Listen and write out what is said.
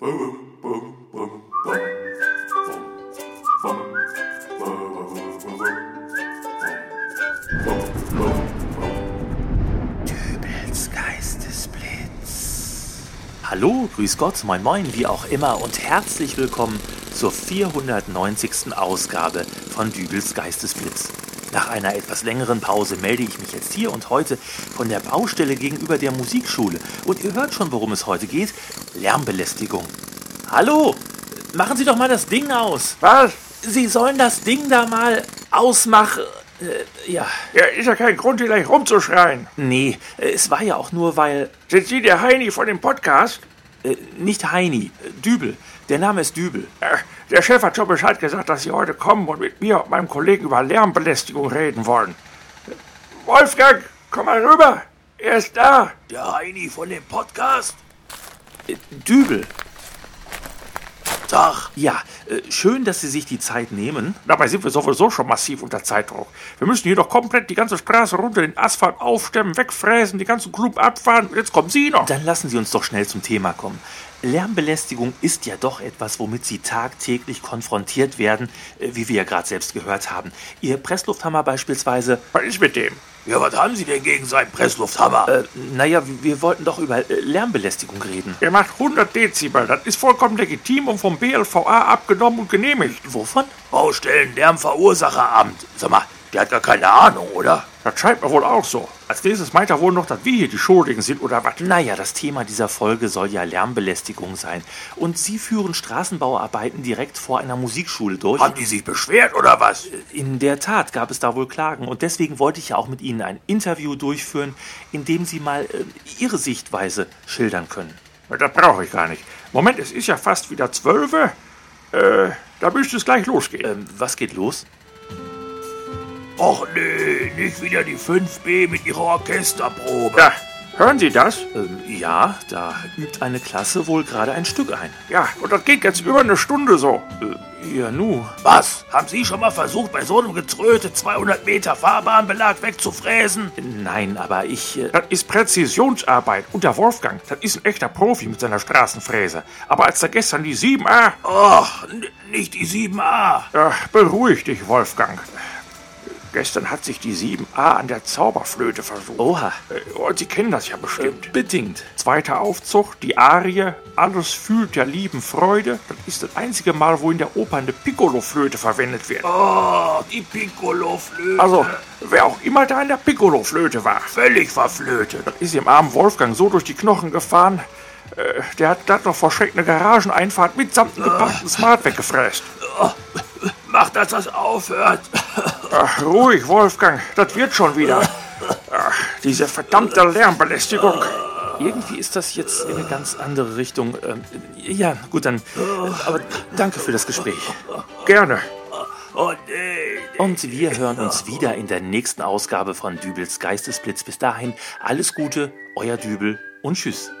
Dübels Geistesblitz. Hallo, grüß Gott, moin moin, wie auch immer und herzlich willkommen zur 490. Ausgabe von Dübels Geistesblitz. Nach einer etwas längeren Pause melde ich mich jetzt hier und heute von der Baustelle gegenüber der Musikschule. Und ihr hört schon, worum es heute geht. Lärmbelästigung. Hallo, machen Sie doch mal das Ding aus. Was? Sie sollen das Ding da mal ausmachen. Äh, ja, Ja, ist ja kein Grund, hier gleich rumzuschreien. nee, es war ja auch nur, weil... Sind Sie der Heini von dem Podcast? Äh, nicht Heini, äh, Dübel. Der Name ist Dübel. Äh, der Chef hat schon Bescheid gesagt, dass Sie heute kommen und mit mir und meinem Kollegen über Lärmbelästigung reden wollen. Wolfgang, komm mal rüber. Er ist da. Der Heini von dem Podcast? Äh, Dübel. Tag. Ja, äh, schön, dass Sie sich die Zeit nehmen. Dabei sind wir sowieso schon massiv unter Zeitdruck. Wir müssen hier doch komplett die ganze Straße runter, den Asphalt aufstemmen, wegfräsen, die ganzen Club abfahren. Jetzt kommen Sie noch. Dann lassen Sie uns doch schnell zum Thema kommen. Lärmbelästigung ist ja doch etwas, womit Sie tagtäglich konfrontiert werden, äh, wie wir ja gerade selbst gehört haben. Ihr Presslufthammer beispielsweise. Was ist mit dem? Ja, was haben Sie denn gegen seinen Presslufthammer? Äh, naja, wir wollten doch über äh, Lärmbelästigung reden. Er macht 100 Dezibel. Das ist vollkommen legitim und vom BLVA abgenommen und genehmigt. Wovon? Baustellen-Lärmverursacheramt. Sag mal, der hat gar keine Ahnung, oder? Das scheint mir wohl auch so. Als nächstes meint er wohl noch, dass wir hier die Schuldigen sind oder was? Naja, das Thema dieser Folge soll ja Lärmbelästigung sein. Und Sie führen Straßenbauarbeiten direkt vor einer Musikschule durch. Haben die sich beschwert oder was? In der Tat gab es da wohl Klagen. Und deswegen wollte ich ja auch mit Ihnen ein Interview durchführen, in dem Sie mal äh, Ihre Sichtweise schildern können. Das brauche ich gar nicht. Moment, es ist ja fast wieder zwölf. Äh, da müsste es gleich losgehen. Ähm, was geht los? Och nee, nicht wieder die 5B mit ihrer Orchesterprobe. Ja, hören Sie das? Ähm, ja, da übt eine Klasse wohl gerade ein Stück ein. Ja, und das geht jetzt über eine Stunde so. Äh, ja, nu. Was? Haben Sie schon mal versucht, bei so einem Getröte 200 Meter Fahrbahnbelag wegzufräsen? Nein, aber ich. Äh, Das ist Präzisionsarbeit. Und der Wolfgang, das ist ein echter Profi mit seiner Straßenfräse. Aber als er gestern die 7a... Och, nicht die 7a. Ja, beruhig dich, Wolfgang. Gestern hat sich die 7a an der Zauberflöte versucht. oha. Äh, Und Sie kennen das ja bestimmt. Bedingt. Zweiter Aufzug, die Arie, alles fühlt der lieben Freude. Das ist das einzige Mal, wo in der Oper eine Piccolo-Flöte verwendet wird. Oh, die Piccolo-Flöte. Also, wer auch immer da in der Piccolo-Flöte war, völlig verflötet. das ist dem armen Wolfgang so durch die Knochen gefahren. Äh, der hat glatt noch vor Schreck eine Garageneinfahrt mitsamt einem gepackten Smart weggefräst. Macht, dass das aufhört. Ach, ruhig, Wolfgang, das wird schon wieder. Ach, diese verdammte Lärmbelästigung. Irgendwie ist das jetzt in eine ganz andere Richtung. Ähm, ja, gut, dann. Aber danke für das Gespräch. Gerne. Oh. Und wir hören uns wieder in der nächsten Ausgabe von Dübels Geistesblitz. Bis dahin, alles Gute, euer Dübel und tschüss.